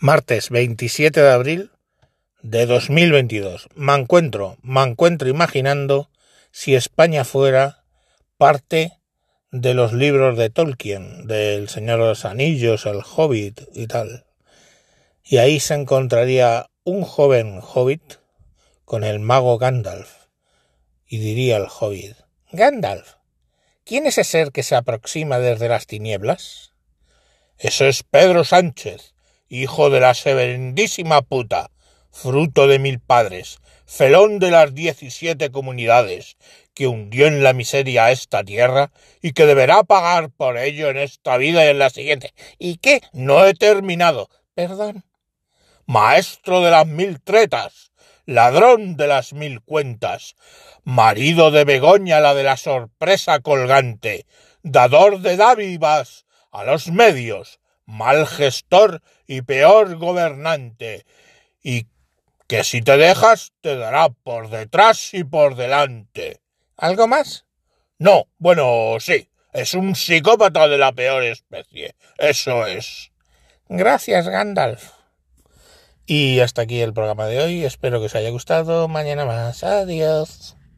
Martes 27 de abril de 2022. Me encuentro, me encuentro imaginando si España fuera parte de los libros de Tolkien, del Señor de los Anillos, el Hobbit y tal. Y ahí se encontraría un joven hobbit con el mago Gandalf. Y diría el hobbit, Gandalf, ¿quién es ese ser que se aproxima desde las tinieblas? Eso es Pedro Sánchez, hijo de la severendísima puta, fruto de mil padres, felón de las diecisiete comunidades, que hundió en la miseria a esta tierra y que deberá pagar por ello en esta vida y en la siguiente. ¿Y qué? No he terminado. Perdón. Maestro de las mil tretas, ladrón de las mil cuentas, marido de Begoña la de la sorpresa colgante, dador de dádivas a los medios, mal gestor y peor gobernante, y que si te dejas te dará por detrás y por delante. ¿Algo más? No, bueno, sí, es un psicópata de la peor especie, eso es. Gracias, Gandalf. Y hasta aquí el programa de hoy, espero que os haya gustado, mañana más, adiós.